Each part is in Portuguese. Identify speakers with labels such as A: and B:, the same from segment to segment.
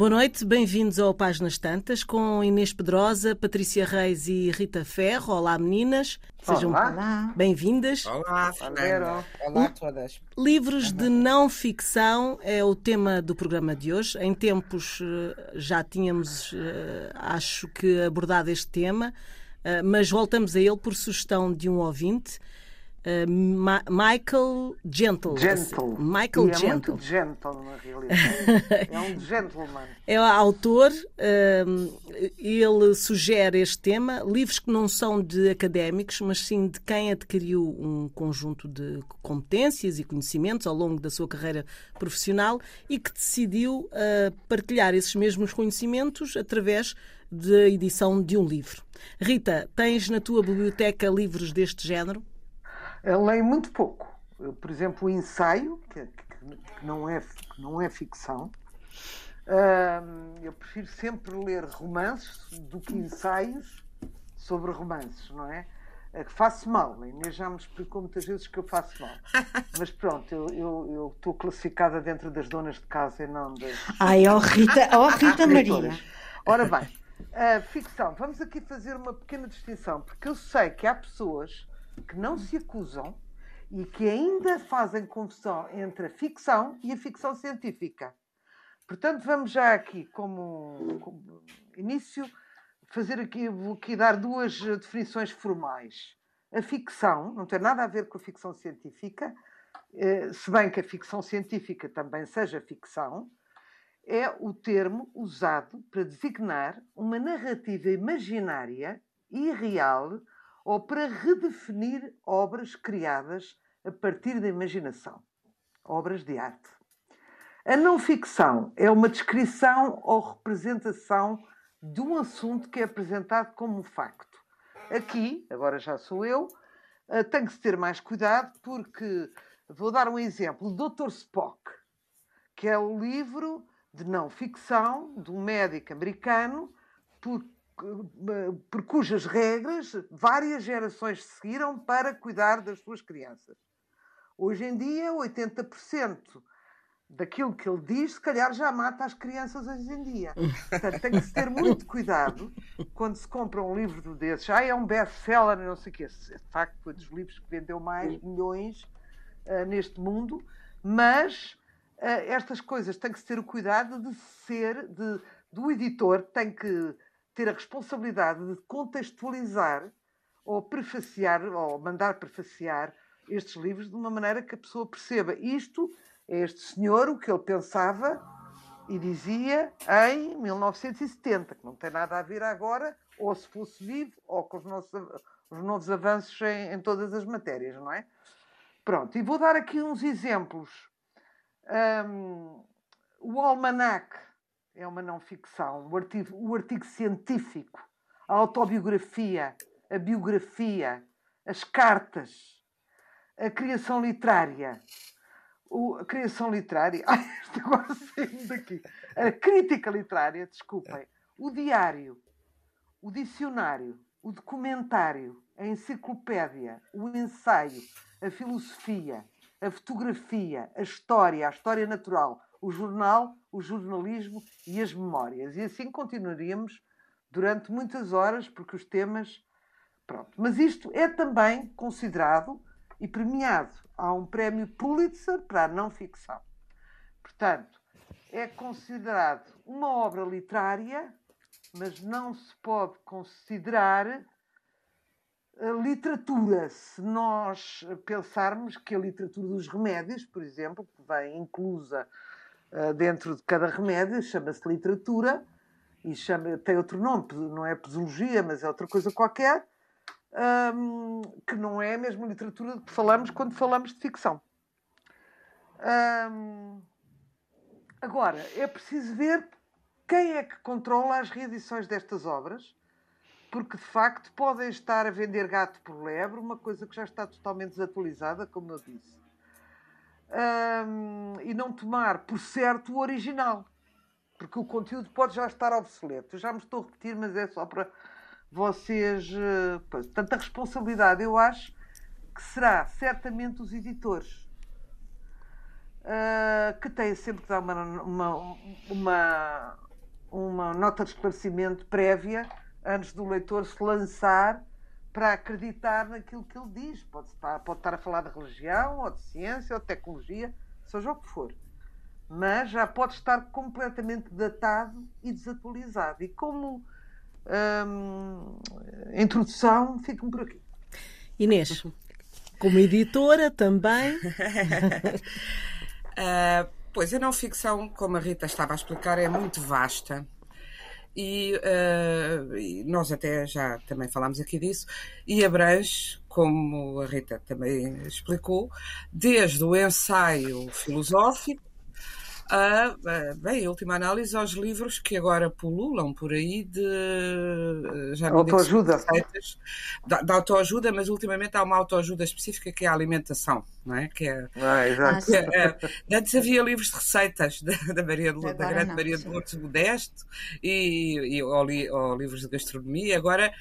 A: Boa noite, bem-vindos ao Páginas Tantas com Inês Pedrosa, Patrícia Reis e Rita Ferro. Olá, meninas. Sejam bem-vindas.
B: Olá, Olá,
C: Olá a todas.
A: Livros de não ficção é o tema do programa de hoje. Em tempos eh, já tínhamos, eh, acho que, abordado este tema, eh, mas voltamos a ele por sugestão de um ouvinte. Uh, Ma Michael Gentle.
C: Gentle.
A: Michael
C: e é
A: Gentle.
C: muito gentle, na realidade. é um gentleman.
A: É autor, uh, ele sugere este tema, livros que não são de académicos, mas sim de quem adquiriu um conjunto de competências e conhecimentos ao longo da sua carreira profissional e que decidiu uh, partilhar esses mesmos conhecimentos através da edição de um livro. Rita, tens na tua biblioteca livros deste género?
C: Eu leio muito pouco. Eu, por exemplo, o ensaio, que, que, não, é, que não é ficção. Uh, eu prefiro sempre ler romances do que ensaios sobre romances, não é? é que faço mal, a Inês já me explicou muitas vezes que eu faço mal. Mas pronto, eu estou classificada dentro das donas de casa e não das.
B: Ai, ó oh Rita, oh Rita Maria.
C: Ora bem, uh, ficção, vamos aqui fazer uma pequena distinção, porque eu sei que há pessoas que não se acusam e que ainda fazem confusão entre a ficção e a ficção científica. Portanto, vamos já aqui, como, como início, fazer aqui, vou aqui dar duas definições formais. A ficção não tem nada a ver com a ficção científica, eh, se bem que a ficção científica também seja ficção, é o termo usado para designar uma narrativa imaginária e real ou para redefinir obras criadas a partir da imaginação, obras de arte. A não ficção é uma descrição ou representação de um assunto que é apresentado como um facto. Aqui, agora já sou eu, eh, tem que se ter mais cuidado porque vou dar um exemplo. Dr. Spock, que é o livro de não ficção de um médico americano por cujas regras várias gerações seguiram para cuidar das suas crianças. Hoje em dia, 80% daquilo que ele diz, se calhar já mata as crianças hoje em dia. Portanto, tem que se ter muito cuidado quando se compra um livro desses. Ah, é um best-seller, não sei o quê. De facto, foi dos livros que vendeu mais milhões uh, neste mundo, mas uh, estas coisas têm que se ter o cuidado de ser, de, do editor tem que ter a responsabilidade de contextualizar ou prefaciar, ou mandar prefaciar estes livros de uma maneira que a pessoa perceba. Isto é este senhor, o que ele pensava e dizia em 1970, que não tem nada a ver agora, ou se fosse vivo, ou com os, nossos, os novos avanços em, em todas as matérias, não é? Pronto, e vou dar aqui uns exemplos. Um, o almanac é uma não ficção. O artigo, o artigo científico, a autobiografia, a biografia, as cartas, a criação literária. O, a criação literária. Ai, isto agora saindo daqui. A crítica literária, desculpem. O diário, o dicionário, o documentário, a enciclopédia, o ensaio, a filosofia, a fotografia, a história, a história natural, o jornal, o jornalismo e as memórias. E assim continuaríamos durante muitas horas, porque os temas. Pronto. Mas isto é também considerado e premiado. Há um prémio Pulitzer para a não ficção. Portanto, é considerado uma obra literária, mas não se pode considerar literatura. Se nós pensarmos que a literatura dos remédios, por exemplo, que vem inclusa dentro de cada remédio, chama-se literatura, e chama, tem outro nome, não é posologia, mas é outra coisa qualquer, um, que não é a mesma literatura de que falamos quando falamos de ficção. Um, agora, é preciso ver quem é que controla as reedições destas obras, porque de facto podem estar a vender gato por lebre, uma coisa que já está totalmente desatualizada, como eu disse e não tomar por certo o original, porque o conteúdo pode já estar obsoleto. Eu já me estou a repetir, mas é só para vocês. Uh, pois, tanta responsabilidade, eu acho que será certamente os editores. Uh, que têm sempre que dar uma, uma, uma, uma nota de esclarecimento prévia antes do leitor se lançar para acreditar naquilo que ele diz. Pode estar, pode estar a falar de religião, ou de ciência, ou de tecnologia, seja o que for. Mas já pode estar completamente datado e desatualizado. E como hum, introdução, fico-me por aqui.
A: Inês, como editora também.
D: uh, pois a não ficção, como a Rita estava a explicar, é muito vasta. E, uh, nós até já também falámos aqui disso, e abrange, como a Rita também explicou, desde o ensaio filosófico a, bem, a última análise aos livros que agora pululam por aí de
C: já autoajuda.
D: Receitas, da, da autoajuda, mas ultimamente há uma autoajuda específica que é a alimentação, não é? Que é,
C: ah, exato.
D: Que é, é, antes havia livros de receitas da, da, Maria de, da grande não, Maria de Lourdes Modesto e, e ou, li, ou livros de gastronomia. Agora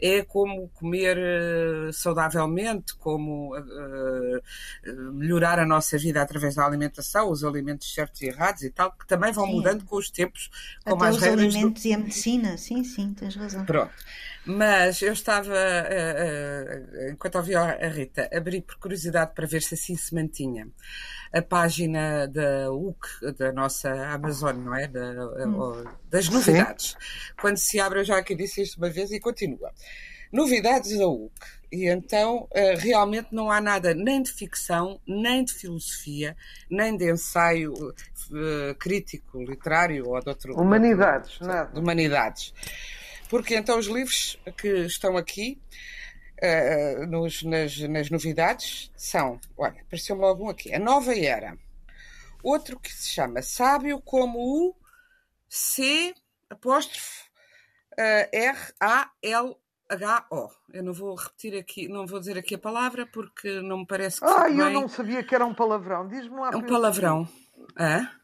D: é como comer uh, saudavelmente, como uh, melhorar a nossa vida através da alimentação, os alimentos certos e errados e tal, que também vão sim. mudando com os tempos, como
B: Até
D: as
B: os
D: regras
B: alimentos
D: do...
B: e a medicina, sim, sim, tens razão.
D: Pronto. Mas eu estava, uh, uh, enquanto ouvia a Rita, abri por curiosidade para ver se assim se mantinha a página da UC, da nossa Amazon, não é? Da, hum. Das novidades. Sim. Quando se abre, eu já aqui disse isto uma vez e continua. Novidades da UC. E então, realmente não há nada nem de ficção, nem de filosofia, nem de ensaio crítico, literário ou de outro.
C: Humanidades, nada.
D: De humanidades. Porque então os livros que estão aqui uh, nos, nas, nas, novidades são, olha, apareceu-me logo um aqui, A Nova Era. Outro que se chama Sábio como o C apóstrofe uh, R-A-L-H-O. Eu não vou repetir aqui, não vou dizer aqui a palavra porque não me parece que.
C: Ah, eu bem. não sabia que era um palavrão. Diz-me lá.
D: É um palavrão. Ah?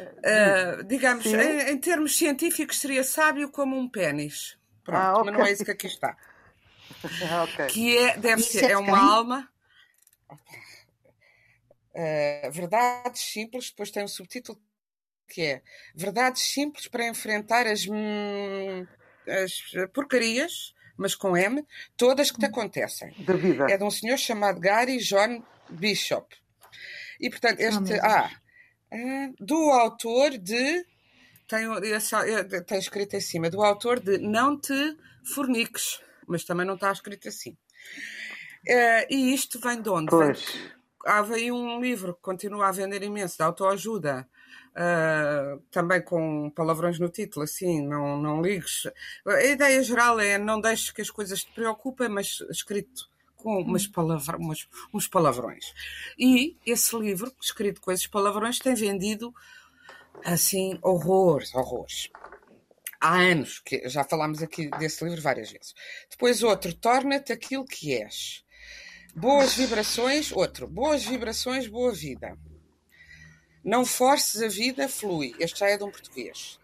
D: Uh, digamos, em, em, termos científicos, seria sábio como um pênis. Pronto, ah, okay. mas não é isso que aqui está.
C: okay.
D: Que é, deve ser, é, é uma alma. Uh, verdades simples, depois tem um subtítulo que é Verdades simples para enfrentar as, hum, as porcarias, mas com M, todas que te acontecem.
C: Da vida.
D: É de um senhor chamado Gary John Bishop. E portanto, este. Ah, do autor de. Tem, tem escrito em cima, do autor de Não Te Forniques, mas também não está escrito assim. É, e isto vem de onde?
C: Pois.
D: Há aí um livro que continua a vender imenso, de autoajuda, uh, também com palavrões no título, assim, não, não ligues. A ideia geral é não deixes que as coisas te preocupem, mas escrito com umas palavra, umas, uns palavrões. E esse livro, escrito com esses palavrões, tem vendido assim horrores, horrores. Há anos, que já falámos aqui desse livro várias vezes. Depois outro, torna-te aquilo que és. Boas vibrações, outro, boas vibrações, boa vida. Não forces a vida, flui. Este já é de um português.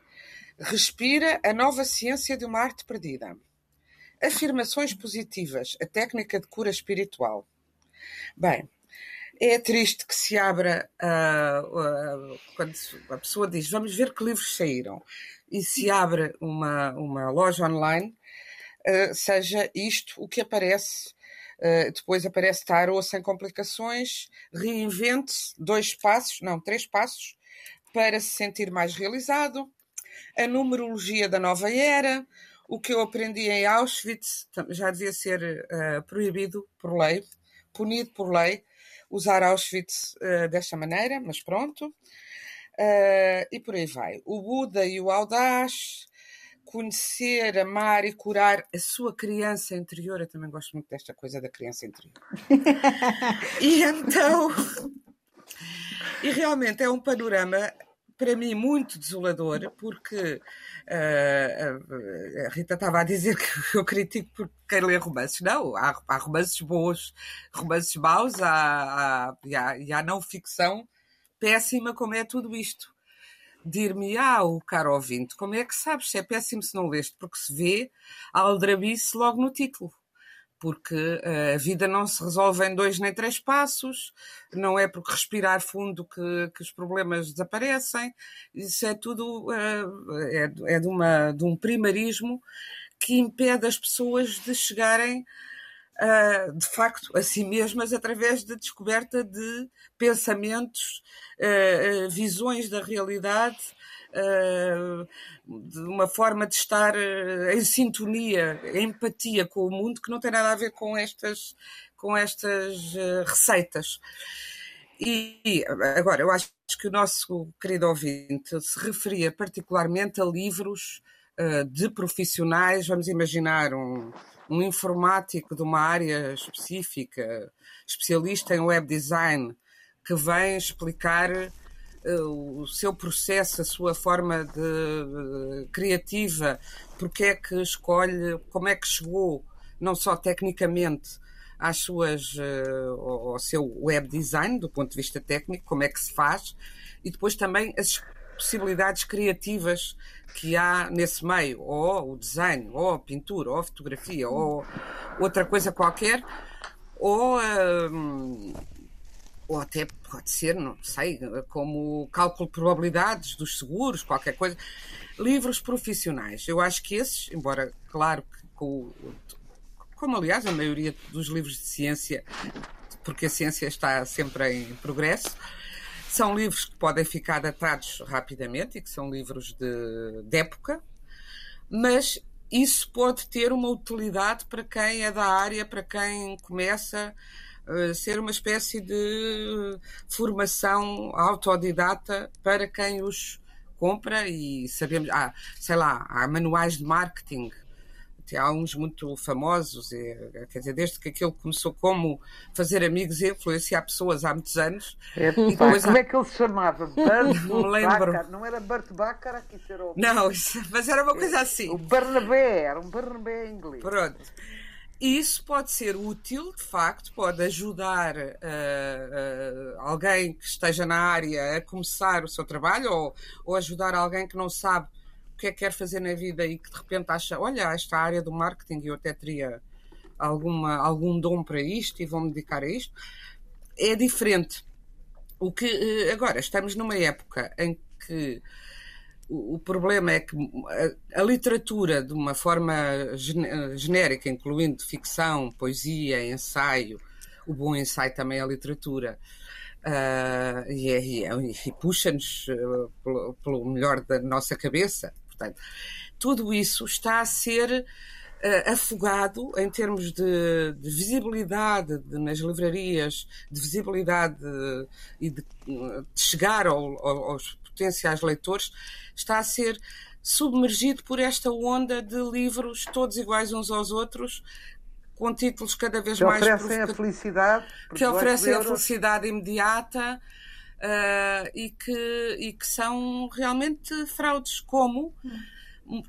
D: Respira a nova ciência de uma arte perdida. Afirmações positivas, a técnica de cura espiritual. Bem, é triste que se abra uh, uh, quando a pessoa diz vamos ver que livros saíram e se abre uma, uma loja online, uh, seja isto o que aparece. depois aparece tarot sem complicações, reinvente-se, dois passos, não, três passos, para se sentir mais realizado, a numerologia da nova era, o que eu aprendi em Auschwitz já devia ser uh, proibido por lei, punido por lei, usar Auschwitz uh, desta maneira, mas pronto. Uh, e por aí vai. O Buda e o Audaz, conhecer, amar e curar a sua criança interior. Eu também gosto muito desta coisa da criança interior. e então. E realmente é um panorama para mim muito desolador, porque uh, a Rita estava a dizer que eu critico por quem lê romances. Não, há, há romances bons, romances maus, há, há, e, há, e há não ficção péssima como é tudo isto. Dir-me, ah, o caro ouvinte, como é que sabes se é péssimo se não leste? Porque se vê a aldrabice logo no título. Porque uh, a vida não se resolve em dois nem três passos, não é porque respirar fundo que, que os problemas desaparecem, isso é tudo uh, é, é de, uma, de um primarismo que impede as pessoas de chegarem Uh, de facto a si mesmas através da descoberta de pensamentos, uh, uh, visões da realidade de uma forma de estar eh, em sintonia, em empatia com o mundo, que não tem nada a ver com estas, com estas eh, receitas. E agora, eu acho que o nosso querido ouvinte se referia particularmente a livros de profissionais, vamos imaginar um, um informático de uma área específica, especialista em web design, que vem explicar o seu processo, a sua forma de, criativa, porque é que escolhe, como é que chegou, não só tecnicamente, às suas, uh, ao seu web design, do ponto de vista técnico, como é que se faz, e depois também as possibilidades criativas que há nesse meio, ou o design, ou a pintura, ou a fotografia, ou outra coisa qualquer, ou uh, ou até pode ser, não sei, como cálculo de probabilidades dos seguros, qualquer coisa. Livros profissionais. Eu acho que esses, embora, claro, que com, como aliás a maioria dos livros de ciência, porque a ciência está sempre em progresso, são livros que podem ficar datados rapidamente e que são livros de, de época, mas isso pode ter uma utilidade para quem é da área, para quem começa eh, ser uma espécie de formação autodidata para quem os compra e sabemos, ah, sei lá, há manuais de marketing, há uns muito famosos, é, quer dizer, desde que aquilo começou como fazer amigos e influenciar pessoas há muitos anos.
C: É, e pá, como há... é que ele se chamava? Bert não lembro. Bacar. Não era Bert Bacar, aqui era o...
D: Não, mas era uma coisa assim.
C: O Barnabé, era um Barnabé inglês.
D: Pronto. Isso pode ser útil, de facto, pode ajudar uh, uh, alguém que esteja na área a começar o seu trabalho ou, ou, ajudar alguém que não sabe o que é que quer fazer na vida e que de repente acha: olha, esta área do marketing eu até teria alguma, algum dom para isto e vou-me dedicar a isto. É diferente. O que, uh, agora, estamos numa época em que o, problema é que a, literatura, de uma forma genérica, incluindo ficção, poesia, ensaio, o bom ensaio também é a literatura, uh, e, é, e, é, e puxa-nos uh, pelo, pelo, melhor da nossa cabeça. Portanto, tudo isso está a ser uh, afogado em termos de, de visibilidade de, nas livrarias, de visibilidade e de, de chegar ao, ao, aos potenciais leitores está a ser submergido por esta onda de livros todos iguais uns aos outros, com títulos cada vez
C: que
D: mais
C: oferecem a felicidade
D: que oferecem a felicidade imediata uh, e, que, e que são realmente fraudes como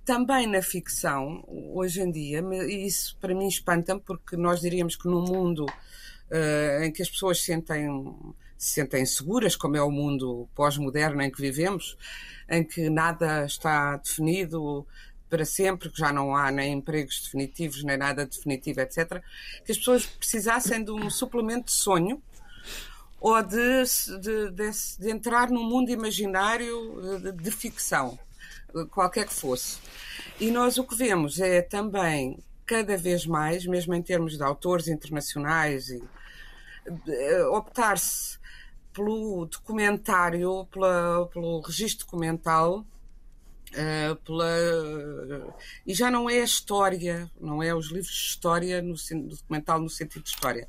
D: também na ficção hoje em dia. E isso para mim espanta-me porque nós diríamos que num mundo uh, em que as pessoas sentem se sentem seguras, como é o mundo pós-moderno em que vivemos, em que nada está definido para sempre, que já não há nem empregos definitivos, nem nada definitivo, etc., que as pessoas precisassem de um suplemento de sonho ou de, de, de, de entrar num mundo imaginário de, ficção, qualquer que fosse. E nós o que vemos é também, cada vez mais, mesmo em termos de autores internacionais, e optar-se pelo documentário, pela, pelo registro documental, uh, pela, e já não é a história, não é os livros de história, no, documental no sentido de história.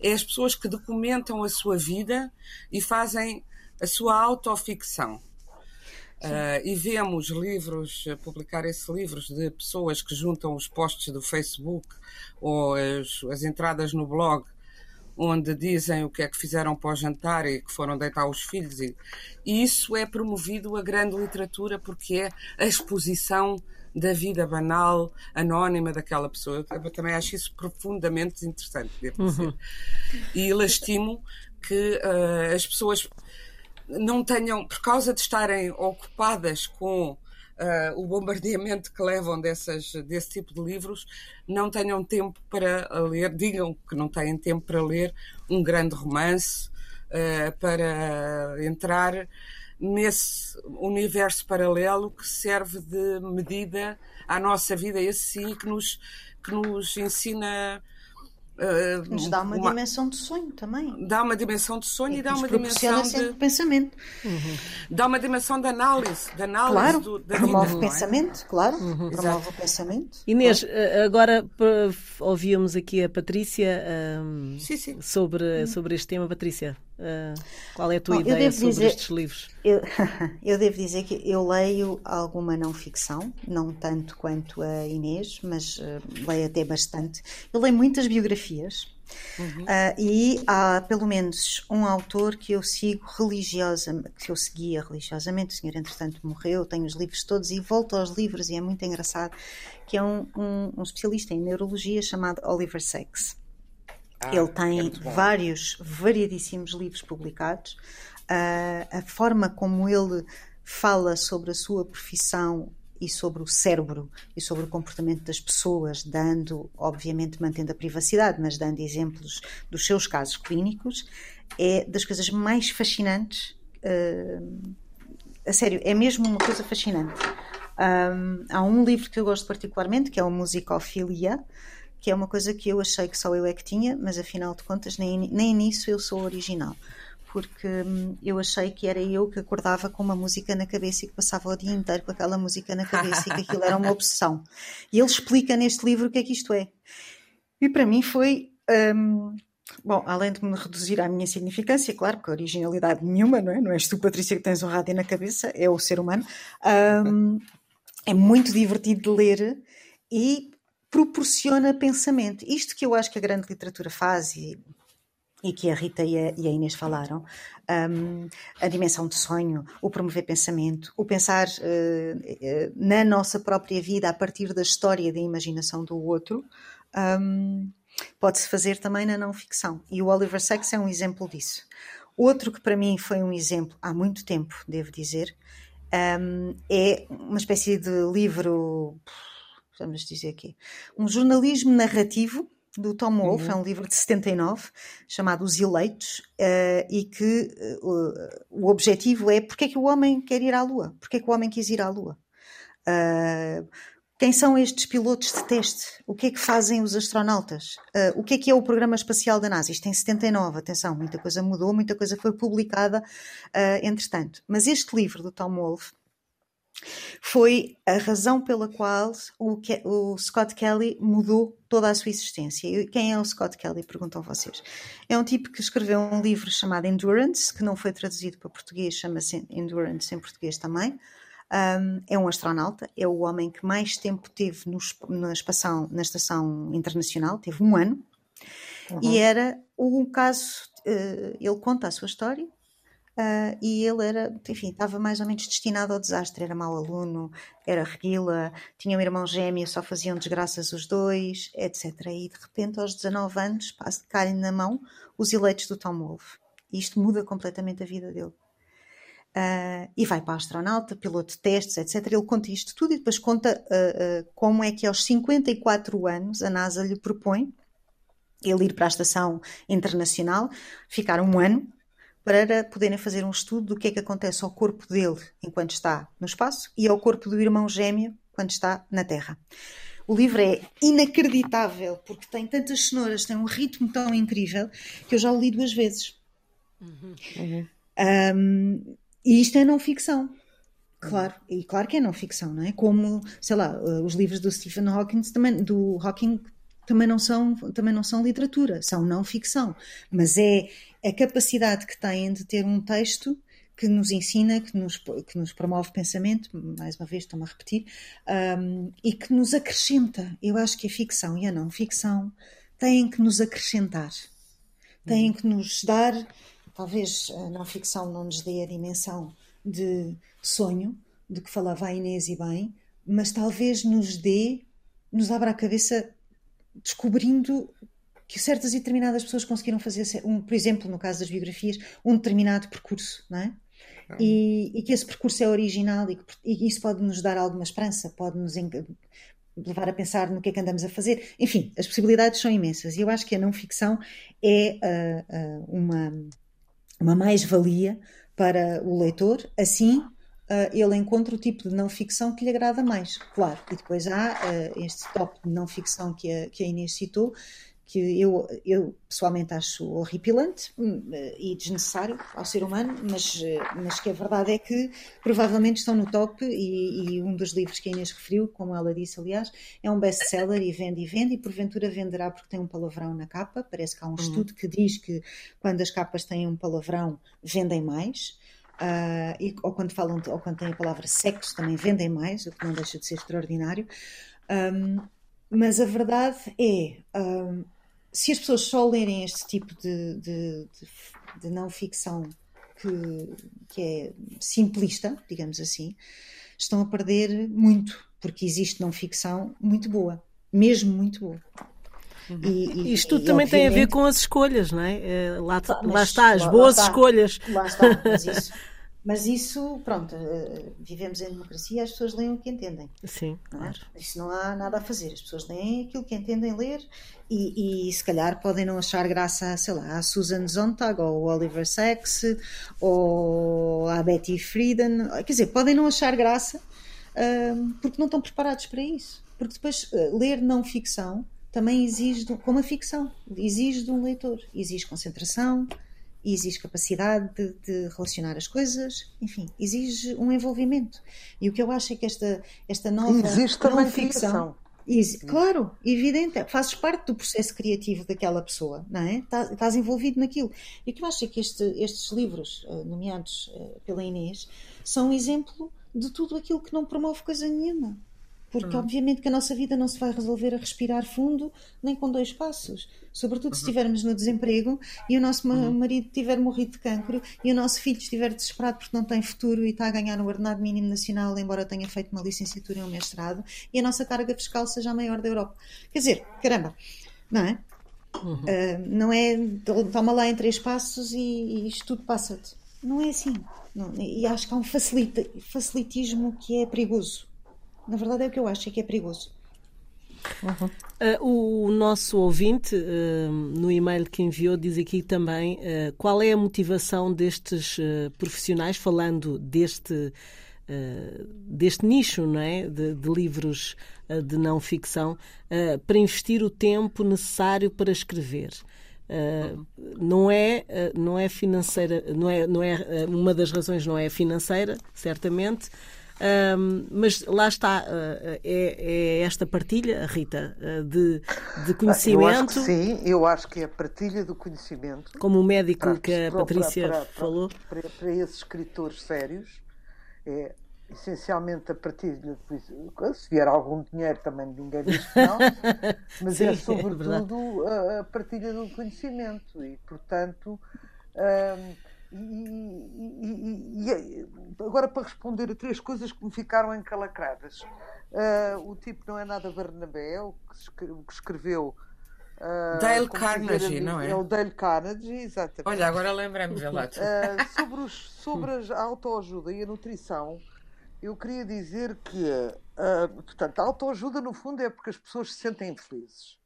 D: É as pessoas que documentam a sua vida e fazem a sua autoficção. Uh, e vemos livros, publicar esses livros de pessoas que juntam os posts do Facebook ou as, as entradas no blog onde dizem o que é que fizeram para o jantar e que foram deitar os filhos. E, e isso é promovido a grande literatura porque é a exposição da vida banal, anónima daquela pessoa. Eu também acho isso profundamente interessante, devo uhum. dizer. Uhum. E lastimo que uh, as pessoas não tenham, por causa de estarem ocupadas com uh, o bombardeamento que levam dessas, desse tipo de livros, não tenham tempo para ler, digam que não têm tempo para ler um grande romance, uh, para entrar nesse universo paralelo que serve de medida à nossa vida, esse sim que nos, que nos ensina
B: Uh, Nos dá uma, uma, dimensão de sonho também.
D: Dá uma dimensão de sonho e, e dá uma dimensão de
B: pensamento.
D: Uhum. Dá uma dimensão de análise, de análise
B: claro,
D: do, da
B: promove
D: vida,
B: o é? pensamento,
D: é?
B: claro, uhum. promove o pensamento.
A: Inês, claro. Eh, agora ouvíamos aqui a Patrícia um,
D: sim, sim.
A: Sobre, uhum. sobre este tema. Patrícia, uh, qual é a tua Bom, ideia sobre dizer, estes livros?
B: Eu, eu devo dizer que eu leio alguma não ficção, não tanto quanto a Inês, mas uh, leio até bastante. Eu leio muitas biografias. Uhum. Uh, e há pelo menos um autor que eu sigo religiosamente, que eu seguia religiosamente, o senhor entretanto morreu, tenho os livros todos e volto aos livros e é muito engraçado, que é um, um, um especialista em neurologia chamado Oliver Sacks. Ah, Ele tem é vários, variadíssimos livros publicados. Uh, a forma como ele fala sobre a sua profissão e sobre o cérebro e sobre o comportamento das pessoas, dando, obviamente, mantendo a privacidade, mas dando exemplos dos seus casos clínicos, é das coisas mais fascinantes. Uh, a sério, é mesmo uma coisa fascinante. Um, há um livro que eu gosto particularmente, que é o Musicofilia, que é uma coisa que eu achei que só eu é que tinha, mas afinal de contas, nem, nem nisso eu sou original porque hum, eu achei que era eu que acordava com uma música na cabeça e que passava o dia inteiro com aquela música na cabeça e que aquilo era uma obsessão. E ele explica neste livro o que é que isto é. E para mim foi. Hum, bom, além de me reduzir à minha significância, claro, porque originalidade nenhuma, não é? Não és tu, Patrícia, que tens um rádio na cabeça, é o ser humano. Um, é muito divertido de ler e proporciona pensamento. Isto que eu acho que a grande literatura faz, e e que a Rita e a, e a Inês falaram, um, a dimensão de sonho, o promover pensamento, o pensar uh, uh, na nossa própria vida a partir da história da imaginação do outro, um, pode-se fazer também na não ficção. E o Oliver Sacks é um exemplo disso. Outro que para mim foi um exemplo há muito tempo, devo dizer, um, é uma espécie de livro, vamos dizer aqui, um jornalismo narrativo do Tom Wolfe, uhum. é um livro de 79, chamado Os Eleitos, uh, e que uh, o objetivo é porque é que o homem quer ir à Lua? Porque é que o homem quis ir à Lua? Uh, quem são estes pilotos de teste? O que é que fazem os astronautas? o que é que é o programa espacial da NASA? Isto tem 79, atenção, muita coisa mudou, muita coisa foi publicada entretanto. Mas este livro do Tom Wolfe foi a razão pela qual o, o, Scott Kelly mudou toda a sua existência. E quem é o Scott Kelly? Perguntam vocês. É um tipo que escreveu um livro chamado Endurance, que não foi traduzido para português, chama-se Endurance em português também. Um, é um astronauta, é o homem que mais tempo teve no, na, espação, na estação internacional, teve um ano, uhum. e era um caso. Uh, ele conta a sua história Uh, e ele era, enfim, estava mais ou menos destinado ao desastre. Era mau aluno, era reguila, tinha um irmão gêmeo, só faziam desgraças os dois, etc. E de repente, aos 19 anos, cai na mão os eleitos do Tom Wolfe. E isto muda completamente a vida dele. Uh, e vai para astronauta, piloto de testes, etc. Ele conta isto tudo e depois conta uh, como é que aos 54 anos a NASA lhe propõe ele ir para a estação internacional, ficar um ano para poderem fazer um estudo do que é que acontece ao corpo dele enquanto está no espaço e ao corpo do irmão gêmeo quando está na Terra. O livro é inacreditável porque tem tantas cenouras, tem um ritmo tão incrível que eu já o li duas vezes. Uhum. Um, e isto é não ficção. Claro, e claro que é não ficção, não é? Como, sei lá, os livros do Stephen Hawking também, do Hawking também não são também não são literatura, são não ficção, mas é a capacidade que têm de ter um texto que nos ensina, que nos, que nos promove pensamento, mais uma vez estou-me a repetir, um, e que nos acrescenta. Eu acho que a ficção e a não ficção têm que nos acrescentar, têm que nos dar, talvez a não ficção não nos dê a dimensão de sonho, de que falava a Inês e bem, mas talvez nos dê, nos abra a cabeça descobrindo que certas e determinadas pessoas conseguiram fazer, um, por exemplo, no caso das biografias, um determinado percurso, não é? e, e, que esse percurso é original e que e isso pode nos dar alguma esperança, pode nos levar a pensar no que é que andamos a fazer. Enfim, as possibilidades são imensas e eu acho que a não ficção é uh, uh, uma, uma mais-valia para o leitor, assim uh, ele encontra o tipo de não ficção que lhe agrada mais, claro. E depois há este top de não ficção que a, que a Inês citou, que eu, eu pessoalmente acho horripilante hum, e desnecessário ao ser humano, mas, mas que a verdade é que provavelmente estão no top e, e um dos livros que a Inês referiu, como ela disse aliás, é um best-seller e vende e vende e porventura venderá porque tem um palavrão na capa, parece que há um uhum. estudo que diz que quando as capas têm um palavrão vendem mais. Uh, e, ou quando falam ou quando têm a palavra sexo também vendem mais, o que não deixa de ser extraordinário. Um, mas a verdade é, um, se as pessoas só lerem este tipo de, de, de, de não ficção que, que é simplista, digamos assim, estão a perder muito, porque existe não ficção muito boa, mesmo muito boa.
A: Uhum. E, e, Isto tudo também tem a ver com as escolhas, não é? é lá, lá está, as boas lá está, escolhas.
B: Lá está, mas isso, Mas isso, pronto, uh, vivemos em democracia, as pessoas leem o que entendem.
A: Sim,
B: não
A: é? claro.
B: Isso não há nada a fazer. As pessoas leem aquilo que entendem ler e, e se calhar podem não achar graça, sei lá, a Susan Sontag ou o Oliver Sacks ou a Betty Friedan. Quer dizer, podem não achar graça uh, porque não estão preparados para isso. Porque depois uh, ler não ficção também exige, como a ficção, exige de um leitor, exige concentração, exige capacidade de, de, relacionar as coisas, enfim, exige um envolvimento. E o que eu acho é que esta, esta nova
C: existe também ficção.
B: Claro, evidente, fazes parte do processo criativo daquela pessoa, não é? Estás, estás envolvido naquilo. E o que eu acho é que este, estes livros, eh, nomeados eh, pela Inês, são um exemplo de tudo aquilo que não promove coisa nenhuma. Porque, uhum. obviamente, que a nossa vida não se vai resolver a respirar fundo nem com dois passos. Sobretudo uhum. se estivermos no desemprego e o nosso uhum. marido tiver morrido de cancro e o nosso filho estiver desesperado porque não tem futuro e está a ganhar um ordenado mínimo nacional, embora tenha feito uma licenciatura e um mestrado, e a nossa carga fiscal seja a maior da Europa. Quer dizer, caramba, não é? Uh, não é toma lá em três passos e, e isto tudo passa-te. Não é assim. Não, e acho que há um facilita, facilitismo que é perigoso. Na verdade é o que eu acho, é que é perigoso.
A: Uhum. Uh, o nosso ouvinte, uh, no e-mail que enviou, diz aqui também uh, qual é a motivação destes profissionais, falando deste, deste nicho não é? de, de livros de não ficção, para investir o tempo necessário para escrever. não é não é financeira não é não é uma das razões não é financeira certamente um, mas lá está, uh, é, é, esta partilha, Rita, uh, de, de conhecimento.
C: Eu sim, eu acho que é a partilha do conhecimento.
A: Como o médico para, que a Patrícia para, falou.
C: Para, esses escritores sérios, é essencialmente a partilha. Se vier algum dinheiro também ninguém diz que não, mas é sim, é sobretudo é a, a partilha do conhecimento e, portanto. Um, e, e, e, agora para responder a três coisas que me ficaram encalacradas. Uh, o tipo não é nada Barnabé, o que, escreveu.
D: Uh, Dale Carnegie, não é?
C: É o Dale Carnegie, exatamente.
D: Olha, agora lembramos,
C: uh, sobre, os, sobre a autoajuda e a nutrição, eu queria dizer que, uh, portanto, a autoajuda no fundo é porque as pessoas se sentem infelizes.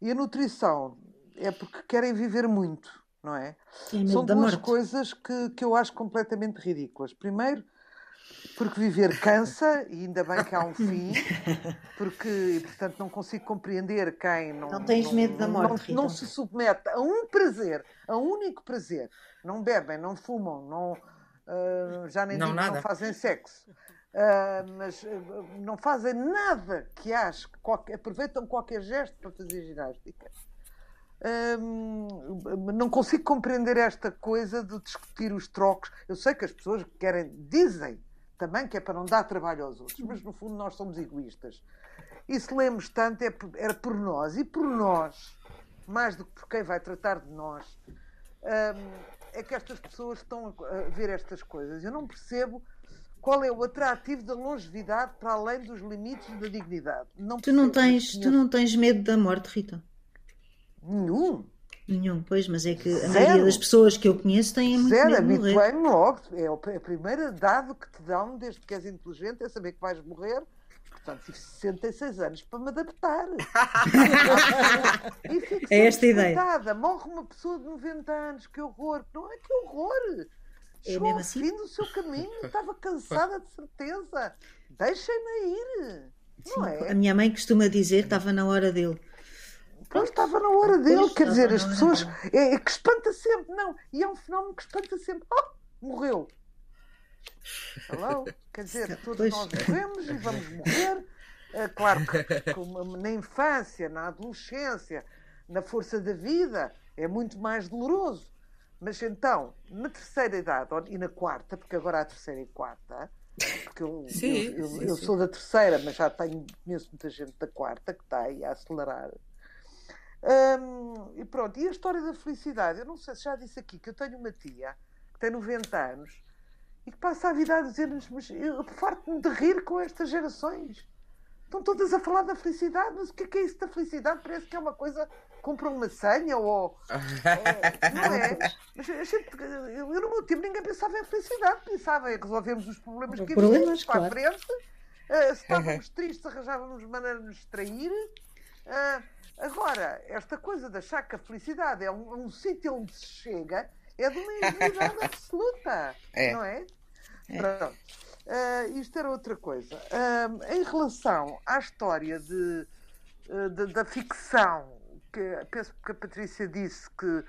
C: E a nutrição é porque querem viver muito não é? São duas coisas que, que eu acho completamente ridículas. Primeiro, porque viver cansa, e ainda bem que há um fim, porque, portanto, não consigo compreender quem
B: não. Não tens não, medo da morte.
C: Não, não, se submete a um prazer, a um único prazer. Não bebem, não fumam, não, uh, já nem não, digo, não fazem sexo. Uh, mas uh, não fazem nada que acho, qualquer, aproveitam qualquer gesto para fazer ginástica não consigo compreender esta coisa de discutir os trocos. Eu sei que as pessoas querem, dizem também que é para não dar trabalho aos outros, mas no fundo nós somos egoístas. E se lemos tanto é, era por nós, e por nós, mais do que por quem vai tratar de nós, é que estas pessoas estão a ver estas coisas. Eu não percebo qual é o atrativo da longevidade para além dos limites da dignidade.
B: Não tu, não tens, tu não tens medo da morte, Rita?
C: Nenhum.
B: Nenhum, pois, mas é que a Zero. maioria das pessoas que eu conheço têm muito Zero, medo de morrer.
C: Zero, logo. É o primeiro dado que te dão desde que és inteligente é saber que vais morrer. Portanto, tive 66 anos para me adaptar.
B: e fico é esta ideia.
C: Morre uma pessoa de 90 anos, que horror. Não é que horror. É Chegou ao assim? fim do seu caminho, estava cansada de certeza. Deixem-me ir. Sim, é?
B: A minha mãe costuma dizer que estava na hora dele.
C: Pois estava na hora dele, pois, quer dizer, as pessoas. É, é, que espanta sempre, não. E é um fenómeno que espanta sempre. Oh, morreu. Hello? Quer dizer, todos pois. nós morremos e vamos morrer. É, claro que na infância, na adolescência, na força da vida, é muito mais doloroso. Mas então, na terceira idade e na quarta, porque agora há a terceira e quarta, porque eu, sim, eu, eu, sim, eu sou da terceira, mas já tenho, conheço muita gente da quarta que está aí a acelerar. E pronto, e a história da felicidade? Eu não sei se já disse aqui que eu tenho uma tia que tem 90 anos e que passa a vida a dizer-nos: Mas eu farto-me de rir com estas gerações. Estão todas a falar da felicidade, mas o que é, que é isso da felicidade? Parece que é uma coisa. Compra uma senha ou. é, não é? Mas a gente, eu, no meu tempo, ninguém pensava em felicidade, pensava em resolvermos os problemas que
B: problemas,
C: para a frente. Uh, se estávamos tristes, arranjávamos maneira de nos distrair. Uh, agora, esta coisa de achar que a felicidade é um, um sítio onde se chega é de uma ingenuidade absoluta, é. não é? é. Pronto. Uh, isto era outra coisa. Uh, em relação à história de, uh, de, da ficção, que penso que a Patrícia disse que,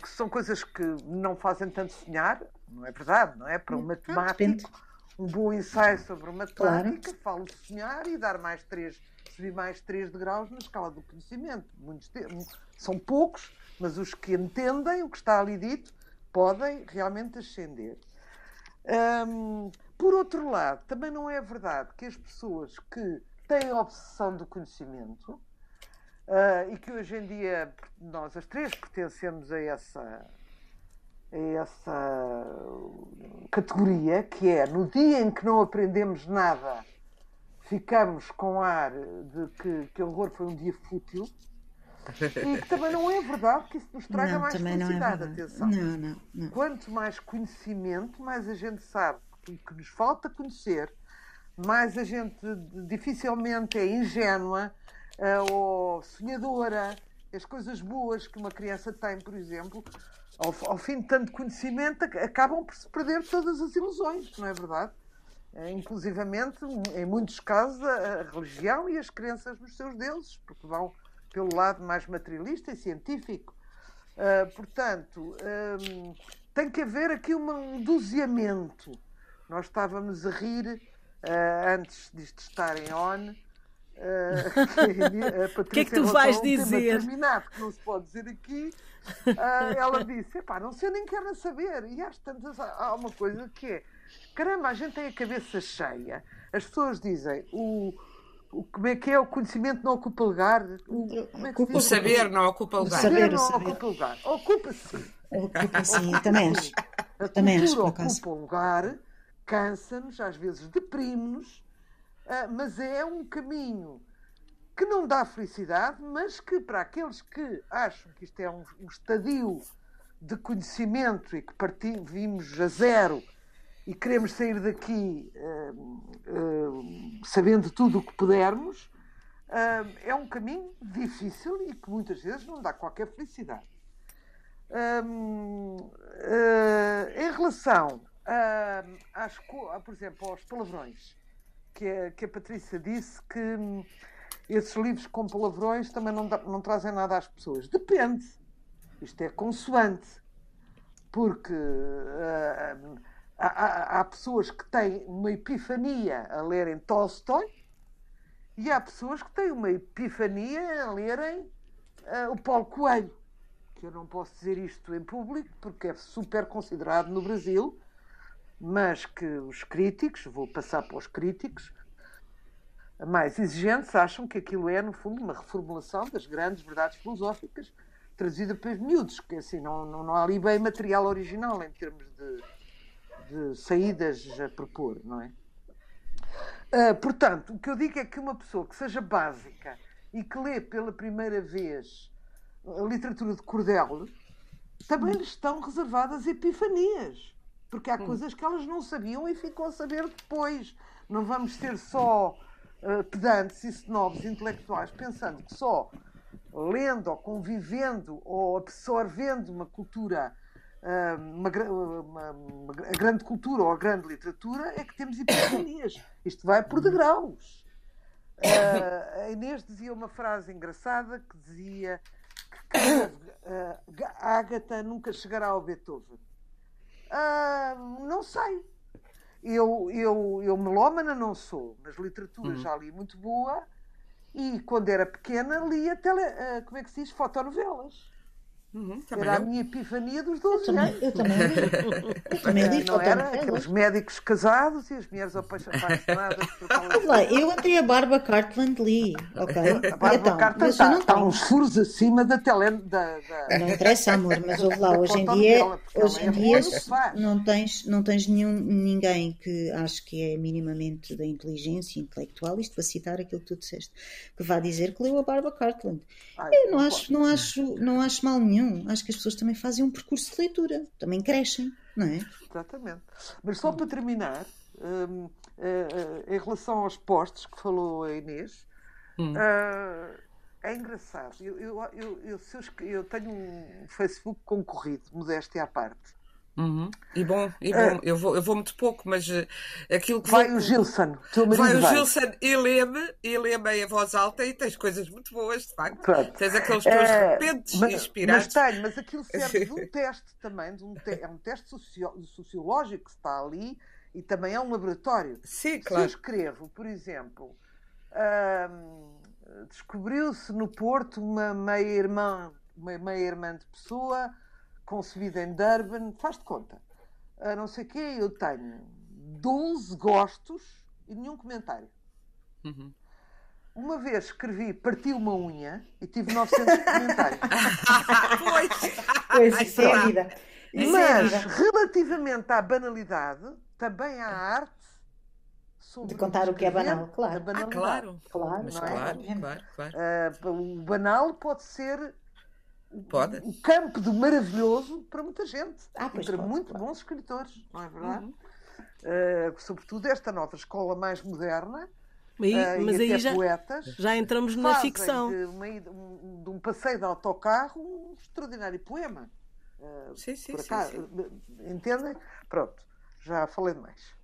C: que são coisas que não fazem tanto sonhar, não é verdade, não é? Para um matemático, um bom ensaio sobre matemática, claro. falo sonhar e dar mais três, subir mais 3 degraus na escala do conhecimento. Muitos, são poucos, mas os que entendem o que está ali dito podem realmente ascender. Um, por outro lado, também não é verdade que as pessoas que têm obsessão do conhecimento uh, e que hoje em dia nós as três pertencemos a essa, a essa categoria, que é no dia em que não aprendemos nada, ficamos com ar de que, que horror foi um dia fútil. E que também não é verdade que isso nos traga não, mais é felicidade. É atenção.
B: Não, não, não.
C: Quanto mais conhecimento, mais a gente sabe que nos falta conhecer, mais a gente dificilmente é ingênua uh, ou sonhadora. As coisas boas que uma criança tem, por exemplo, ao, ao, fim de tanto conhecimento, acabam por se perder todas as ilusões, não é verdade? Uh, inclusivamente, em muitos casos, a, religião e as crenças nos seus deuses, porque vão pelo lado mais materialista e científico. Uh, portanto, um, tem que haver aqui um doseamento nós estávamos a rir uh, antes disto estar em on. Uh,
A: o que é que tu vais um dizer?
C: Terminado, que não se pode dizer aqui. Ela disse: não sei nem quero saber. E às tantas há uma coisa que é: caramba, a gente tem a cabeça cheia. As pessoas dizem: o, o, como é que é? O conhecimento não ocupa lugar. O,
D: é o saber não ocupa lugar.
C: O saber não ocupa lugar. Ocupa sim.
B: Ocupa sim, também acho. A também
C: acho, ocupa lugar cansa-nos, às vezes deprime-nos, ah, mas é um caminho que não dá felicidade, mas que para aqueles que acham que isto é um, um estadio de conhecimento e que partimos a zero e queremos sair daqui uh, sabendo tudo o que pudermos, uh, é um caminho difícil e que muitas vezes não dá qualquer felicidade. em relação uh, às, por exemplo, aos palavrões, que a, que a Patrícia disse que hum, esses livros com palavrões também não, não trazem nada às pessoas. Depende. Isto é consoante. Porque uh, há, há, pessoas que têm uma epifania a lerem Tolstói e há pessoas que têm uma epifania a lerem uh, o Paulo Coelho. Que eu não posso dizer isto em público porque é super considerado no Brasil mas que os críticos, vou passar para os críticos, mais exigentes, acham que aquilo é, no fundo, uma reformulação das grandes verdades filosóficas trazida pelos miúdos, que assim, não, não, não há ali bem material original em termos de, de saídas a propor, não é? Uh, portanto, o que eu digo é que uma pessoa que seja básica e que lê pela primeira vez a literatura de cordel, também lhes estão reservadas epifanias. Porque há hum. coisas que elas não sabiam e ficam a saber depois. Não vamos ser só uh, pedantes e snobs intelectuais pensando que só lendo ou convivendo ou absorvendo uma cultura, uma, uma, uma, a grande cultura ou a grande literatura, é que temos epifanias. Isto vai por degraus. Uh, a Inês dizia uma frase engraçada que dizia que uh, Agatha nunca chegará ao Beethoven. Uh, não sei. Eu, eu, eu melómana não sou, mas literatura uhum. já li muito boa e quando era pequena lia tele, como é que se diz? Fotonovelas. Uhum, era a minha epifania dos 12
B: eu
C: anos.
B: Eu também li. Eu também
C: não era aqueles médicos casados e as mulheres apaixonadas
B: por lá, Eu até a Barbara Cartland li, ok?
C: A Barbara então, Cartland está, está uns furos acima da tele... Da,
B: da... Não interessa, amor, mas ouve lá, hoje em dia, hoje em é dia não, tens, não tens nenhum, ninguém que acho que é minimamente da inteligência intelectual, isto para citar aquilo que tu disseste, que vá dizer que leu a Barbara Cartland. Ai, eu não, não acho, não, acho, não acho mal nenhum nenhum. Acho que as pessoas também fazem um percurso de leitura, também crescem, não é?
C: Exatamente. Mas só para terminar, um, uh, uh, em relação aos postos que falou a Inês, hum. uh, é engraçado. Eu, eu, eu, eu, eu, tenho um Facebook concorrido, modéstia à parte.
D: Uhum. E bom, e bom. É. Eu, vou, eu vou muito pouco, mas uh, aquilo que.
C: Vai
D: vou...
C: o Gilson.
D: Vai o Gilson e lê-me, e lê-me em voz alta e tens coisas muito boas, de facto. Pronto. Tens aqueles teus é, repentes
C: mas,
D: inspirados.
C: Mas tenho, mas aquilo serve de um teste também, de um te... é um teste socio... sociológico que está ali e também é um laboratório.
D: Sim, claro.
C: Se eu escrevo, por exemplo, hum, descobriu-se no Porto uma meia-irmã, uma meia-irmã de pessoa concebida em Durban, faz de conta. A não sei o quê, eu tenho 12 gostos e nenhum comentário. Uhum. Uma vez escrevi Parti uma unha e tive 900 comentários.
B: pois, pois isso é a vida.
C: Isso Mas, é a vida. relativamente à banalidade, também há arte
B: sobre de contar o que é banal, claro.
D: Ah, claro, claro,
B: Mas
D: é? claro, claro, claro.
C: Uh, o banal pode ser
D: Pode.
C: um campo de maravilhoso para muita gente
B: ah,
C: e para
B: pode,
C: muito
B: claro.
C: bons escritores, não é verdade? Uhum. Uh, sobretudo esta nova escola mais moderna.
A: Aí, uh, mas aí já,
C: poetas,
A: já entramos na ficção.
C: De, uma, um, de um passeio de autocarro, um extraordinário poema.
D: Uh, sim, sim, sim,
C: sim. Entendem? Pronto, já falei demais.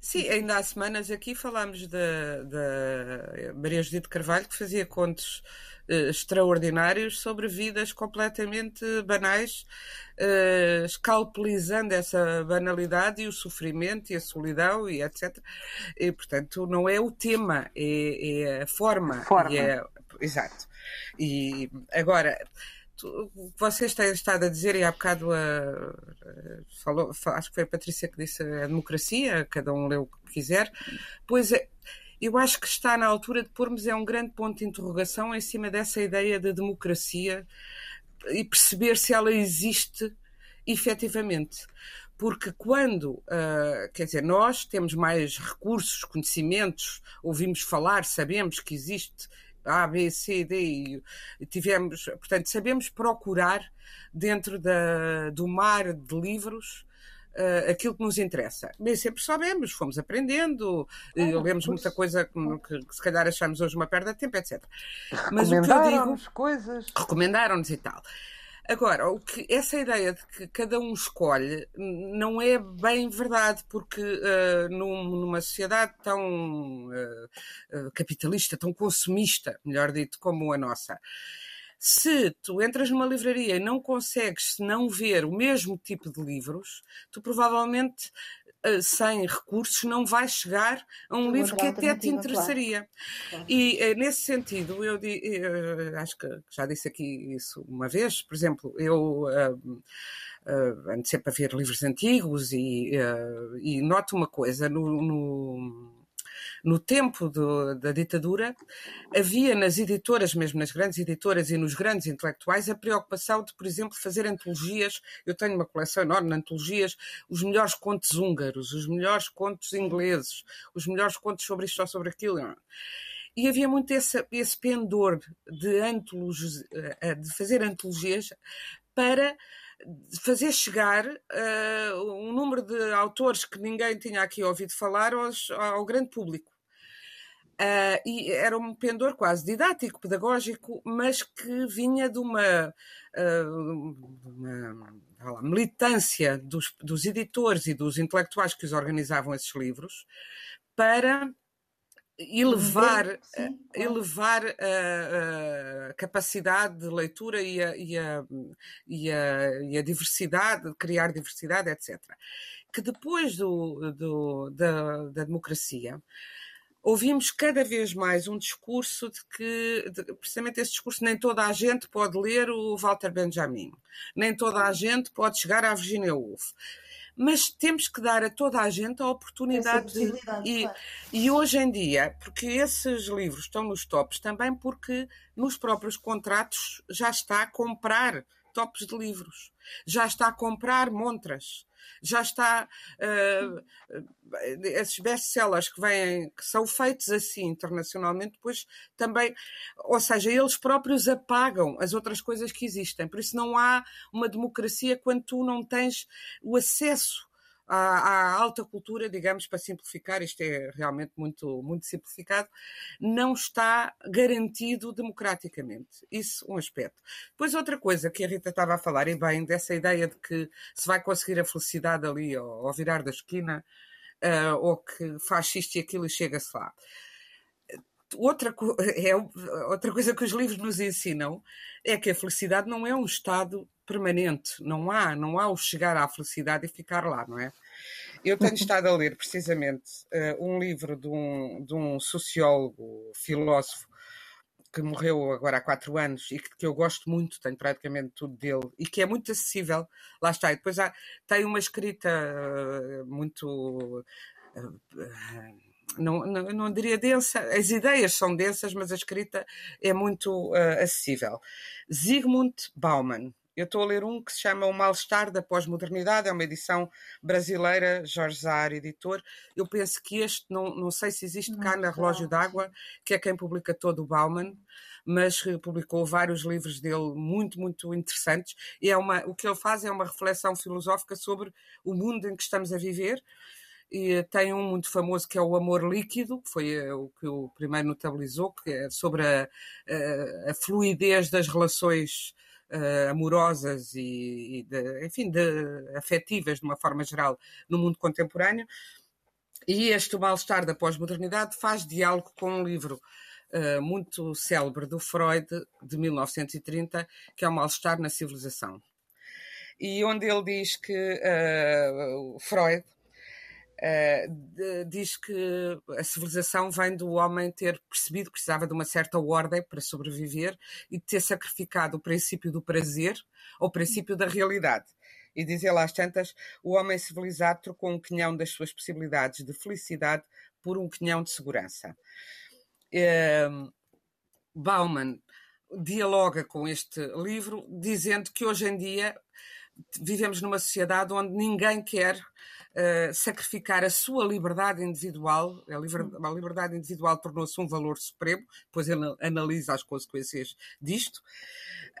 D: Sim, ainda há semanas aqui falámos da, da Maria Judite Carvalho, que fazia contos uh, extraordinários sobre vidas completamente banais, uh, escalpelizando essa banalidade e o sofrimento e a solidão e etc. E, portanto, não é o tema, é, é a forma.
C: forma.
D: É, exato. E agora vocês têm estado a dizer, e há bocado a, falou, acho que foi a Patrícia que disse a democracia, cada um lê o que quiser, pois é, eu acho que está na altura de pormos é um grande ponto de interrogação em cima dessa ideia da democracia e perceber se ela existe efetivamente. Porque quando, uh, quer dizer, nós temos mais recursos, conhecimentos, ouvimos falar, sabemos que existe a, B, C, D, e tivemos, portanto, sabemos procurar dentro da, do mar de livros uh, aquilo que nos interessa. Nem sempre sabemos, fomos aprendendo, ah, lemos muita coisa que, que, se calhar achamos hoje uma perda de tempo, etc.
C: Mas o que eu digo. coisas.
D: Recomendaram-nos e tal. Agora, o que, essa ideia de que cada um escolhe não é bem verdade, porque uh, num, numa sociedade tão uh, capitalista, tão consumista, melhor dito, como a nossa, se tu entras numa livraria e não consegues não ver o mesmo tipo de livros, tu provavelmente sem recursos não vai chegar a um livro que até te interessaria. Claro. E eh, nesse sentido, eu, eu, acho que já disse aqui isso uma vez, por exemplo, eu uh, uh, ando sempre a ver livros antigos e, uh, e noto uma coisa no, no no tempo do, da ditadura, havia nas editoras, mesmo nas grandes editoras e nos grandes intelectuais, a preocupação de, por exemplo, fazer antologias. Eu tenho uma coleção enorme de antologias, os melhores contos húngaros, os melhores contos ingleses, os melhores contos sobre isto ou sobre aquilo. E havia muito esse, esse pendor de, antologias, eh, de fazer antologias para fazer chegar uh, um número de autores que ninguém tinha aqui ouvido falar aos, ao grande público. Uh, e era um pendor quase didático, pedagógico, mas que vinha de uma, uh, uma militância dos, dos editores e dos intelectuais que os organizavam esses livros para elevar, Sim, elevar a, a, capacidade de leitura e a, e, a, e, a, e a diversidade, criar diversidade, etc. Que depois do, do da, da democracia ouvimos cada vez mais um discurso de que, de, precisamente esse discurso, nem toda a gente pode ler o Walter Benjamin, nem toda a gente pode chegar à Virginia Woolf mas temos que dar a toda a gente a oportunidade de. E, claro. e hoje em dia, porque esses livros estão nos tops também porque nos próprios contratos já está a comprar tops de livros, já está a comprar montras, já está uh, esses best-sellers que vêm, que são feitos assim internacionalmente, depois também, ou seja, eles próprios apagam as outras coisas que existem. Por isso não há uma democracia quando tu não tens o acesso à, à, alta cultura, digamos, para simplificar, isto é realmente muito, muito simplificado, não está garantido democraticamente. Isso um aspecto. Depois outra coisa que a Rita estava a falar, e bem, dessa ideia de que se vai conseguir a felicidade ali ao, ao virar da esquina, uh, ou que faz isto e aquilo e chega-se lá outra, é, outra coisa que os livros nos ensinam é que a felicidade não é um estado permanente, não há, não há o chegar à felicidade e ficar lá, não é? Eu tenho estado a ler precisamente uh, um livro de um, de um sociólogo, filósofo, que morreu agora há quatro anos e que, que, eu gosto muito, tenho praticamente tudo dele e que é muito acessível, lá está. E depois há, tem uma escrita uh, muito. Uh, não, não, não, diria densa, as ideias são densas, mas a escrita é muito uh, acessível. Zygmunt Bauman. Eu estou a ler um que se chama O Mal-Estar da Pós-Modernidade, é uma edição brasileira, Jorge Zahar, editor. Eu penso que este, não, não sei se existe cá na Relógio d'Água, que é quem publica todo o Bauman, mas publicou vários livros dele muito, muito interessantes. E é uma, o que ele faz é uma reflexão filosófica sobre o mundo em que estamos a viver e tem um muito famoso que é o Amor Líquido, que foi eh, o que o primeiro notabilizou, que é sobre a, a, a fluidez das relações uh, amorosas e, e de, enfim, de, afetivas de uma forma geral no mundo contemporâneo. E este mal-estar da pós-modernidade faz diálogo com um livro uh, muito célebre do Freud, de 1930, que é o mal-estar na civilização. E onde ele diz que uh, Freud Uh, diz que a civilização vem do homem ter percebido que precisava de uma certa ordem para sobreviver e ter sacrificado o princípio do prazer ao princípio da realidade. E diz ele às tantas: o homem civilizado trocou um quinhão das suas possibilidades de felicidade por um quinhão de segurança. Uh, Bauman dialoga com este livro, dizendo que hoje em dia vivemos numa sociedade onde ninguém quer uh, sacrificar a sua liberdade individual. A, liber, a liberdade individual tornou-se um valor supremo, depois ele analisa as consequências disto.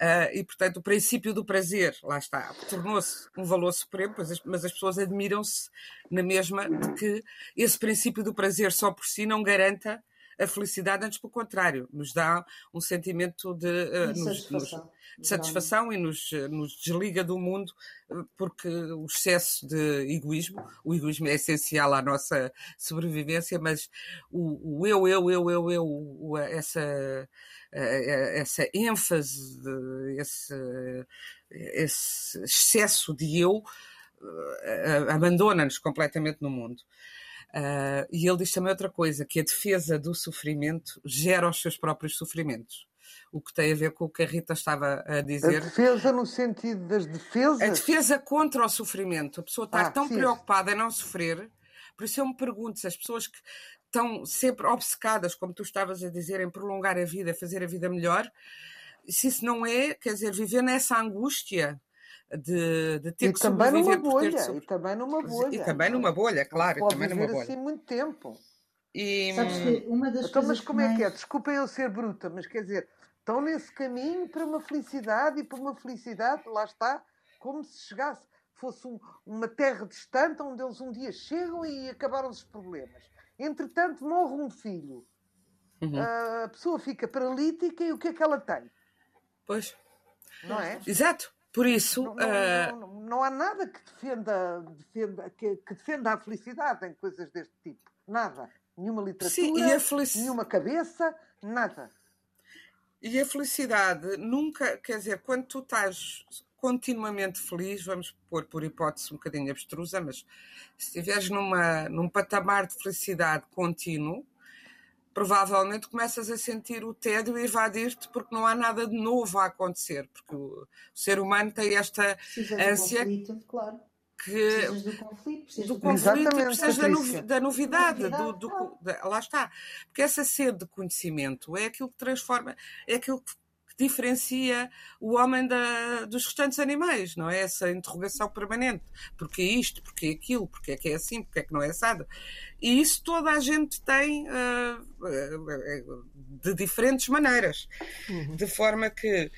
D: Uh, e, portanto, o princípio do prazer, lá está, tornou-se um valor supremo, mas as pessoas admiram-se na mesma de que esse princípio do prazer só por si não garanta a felicidade, antes pelo contrário, nos dá um sentimento de, uh, nos, satisfação, nos, de satisfação e nos, eh, nos, desliga do mundo, eh, porque o excesso de egoísmo, o egoísmo é essencial à nossa sobrevivência, mas o, o eu, eu, eu, eu, eu, essa, essa ênfase, esse, esse excesso de eu, abandona-nos completamente no mundo. Uh, e ele diz também outra coisa, que a defesa do sofrimento gera os seus próprios sofrimentos. O que tem a ver com o que a Rita estava a dizer.
C: A defesa no sentido das defesas?
D: A defesa contra o sofrimento. A pessoa está ah, tão sim. preocupada em não sofrer. Por isso eu me pergunto se as pessoas que estão sempre obcecadas, como tu estavas a dizer, em prolongar a vida, fazer a vida melhor, se isso não é, quer dizer, viver nessa angústia de, de ter
C: e
D: que
C: também
D: numa
C: bolha, ter... E também numa bolha.
D: E também numa bolha, claro.
C: Pode
D: também
C: numa
D: bolha.
C: assim muito tempo.
B: E... Sabes que uma das
C: então,
B: mas
C: como
B: mais...
C: é que é? Desculpem eu ser bruta, mas quer dizer, estão nesse caminho para uma felicidade e para uma felicidade, lá está, como se chegasse, fosse um, uma terra distante onde eles um dia chegam e acabaram os problemas. Entretanto, morre um filho. Uhum. A pessoa fica paralítica e o que é que ela tem?
D: Pois.
C: Não é?
D: Exato. Por isso.
C: Não, não, uh... não, não há nada que defenda, defenda, que, que, defenda a felicidade em coisas deste tipo. Nada. Nenhuma literatura, Sim, felic... nenhuma cabeça, nada.
D: E a felicidade nunca, quer dizer, quando tu estás continuamente feliz, vamos pôr por hipótese um bocadinho abstrusa, mas se estiveres numa, num patamar de felicidade contínuo, provavelmente começas a sentir o tédio e evadir-te porque não há nada de novo a acontecer, porque o, ser humano tem esta ânsia.
B: Conflito, claro.
D: Que,
B: precisas do conflito, precisas,
D: do conflito precisas da, novi, da, novidade, do, do, da, lá está. Porque essa sede de conhecimento é aquilo que transforma, é aquilo que diferencia o homem da, dos restantes animais, não é? Essa interrogação permanente. Porquê isto? Porquê aquilo? Porquê é que é assim? Porquê é que não é assado? E isso toda a gente tem uh, de diferentes maneiras. Uhum. De forma que.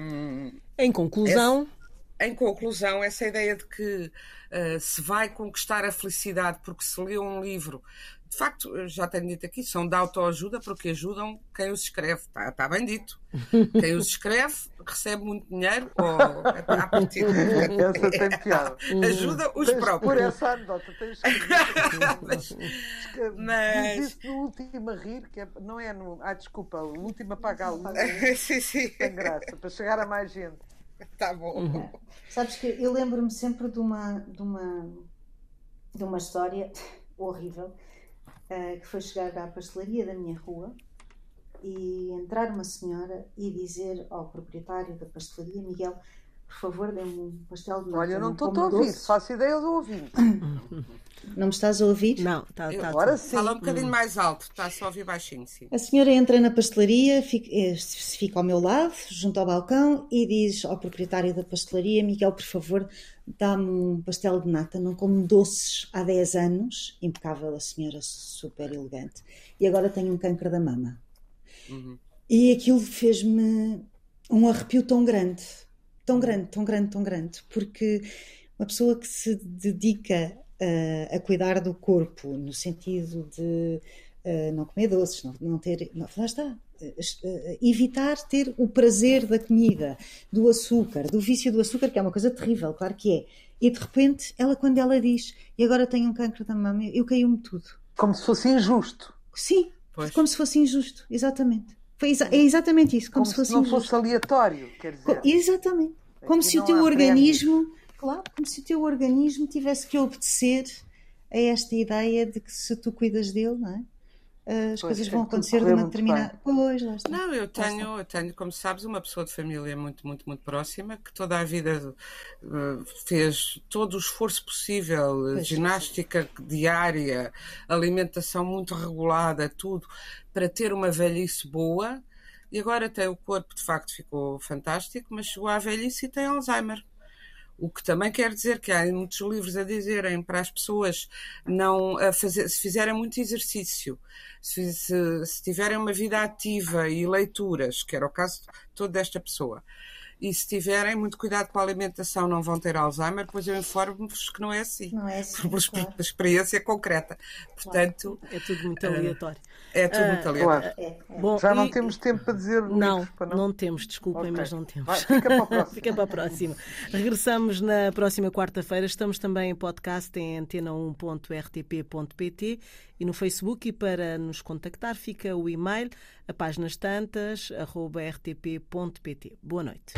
D: Um,
A: em conclusão.
D: Esse, em conclusão, essa ideia de que uh, se vai conquistar a felicidade porque se leu um livro de facto, já tenho dito aqui, são de autoajuda porque ajudam quem os escreve. Está, está bem dito. Quem os escreve recebe muito dinheiro ou a partir
C: Essa tem piada.
D: Ajuda os
C: tens
D: próprios.
C: Por essa anedota, tens que. mas, mas... Diz isso no último a rir, que é, não é no. Ah, desculpa, o último a pagar a luz.
D: sim, sim.
C: Tem graça, para chegar a mais gente.
D: Está bom.
B: Uhum. Sabes que eu lembro-me sempre de uma, de uma, de uma história horrível uh, que foi chegar à pastelaria da minha rua e entrar uma senhora e dizer ao proprietário da pastelaria, Miguel, por favor, dê-me um pastel de nata.
C: Olha, não estou a ouvir, faço ideia do ouvinte.
B: Não me estás a ouvir?
A: Não, está tá,
C: Agora tá. sim.
D: Fala um bocadinho mais alto, está só a ouvir baixinho, sim.
B: A senhora entra na pastelaria, fica, eh, fica ao meu lado, junto ao balcão, e diz ao proprietário da pastelaria: Miguel, por favor, dá-me um pastel de nata. Não como doces há 10 anos. Impecável a senhora, super elegante. E agora tenho um câncer da mama. Uhum. E aquilo fez-me um arrepio tão grande tão grande, tão grande, tão grande, porque uma pessoa que se dedica uh, a cuidar do corpo, no sentido de uh, não comer doces, não, não ter. Não, lá está. Uh, evitar ter o prazer da comida, do açúcar, do vício do açúcar, que é uma coisa terrível, claro que é. E de repente, ela, quando ela diz, e agora tenho um cancro da mama, eu caiu-me tudo.
C: Como se fosse injusto.
B: Sim, pois. como se fosse injusto, exatamente. Foi exa é exatamente isso, como, como se fosse.
C: Se não fosse aleatório, quer dizer.
B: Exatamente. Como se o teu organismo, claro, como se o teu organismo tivesse que obedecer a esta ideia de que se tu cuidas dele, não é? As pois, coisas vão acontecer de uma determinada. Pois, lá está.
D: Não, eu tenho, eu tenho, como sabes, uma pessoa de família muito, muito, muito próxima que toda a vida uh, fez todo o esforço possível, pois, ginástica sim. diária, alimentação muito regulada, tudo, para ter uma velhice boa e agora tem o corpo, de facto, ficou fantástico, mas chegou à velhice e tem Alzheimer. O que também quer dizer que há muitos livros a dizerem para as pessoas não a fazer, se fizerem muito exercício, se, se, se tiverem uma vida ativa e leituras, que era o caso de toda esta pessoa, e se tiverem muito cuidado com a alimentação não vão ter Alzheimer, pois eu informo-vos que não é assim.
B: Não é assim.
D: Por claro. experiência concreta. Portanto.
A: É tudo muito aleatório.
D: É tudo muito ah, aleatório.
C: Claro. É, é. Bom, Já não e... temos tempo para dizer
A: Não,
C: livros,
A: não? não temos, desculpem, okay. mas não temos.
C: Vai, fica para a próxima.
A: fica para a próxima. Regressamos na próxima quarta-feira. Estamos também em podcast em antena1.rtp.pt e no Facebook. E para nos contactar fica o e-mail a páginas tantas, arroba rtp.pt. Boa noite.